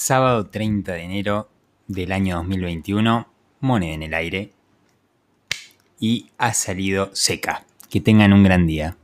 sábado 30 de enero del año 2021, moneda en el aire y ha salido seca. Que tengan un gran día.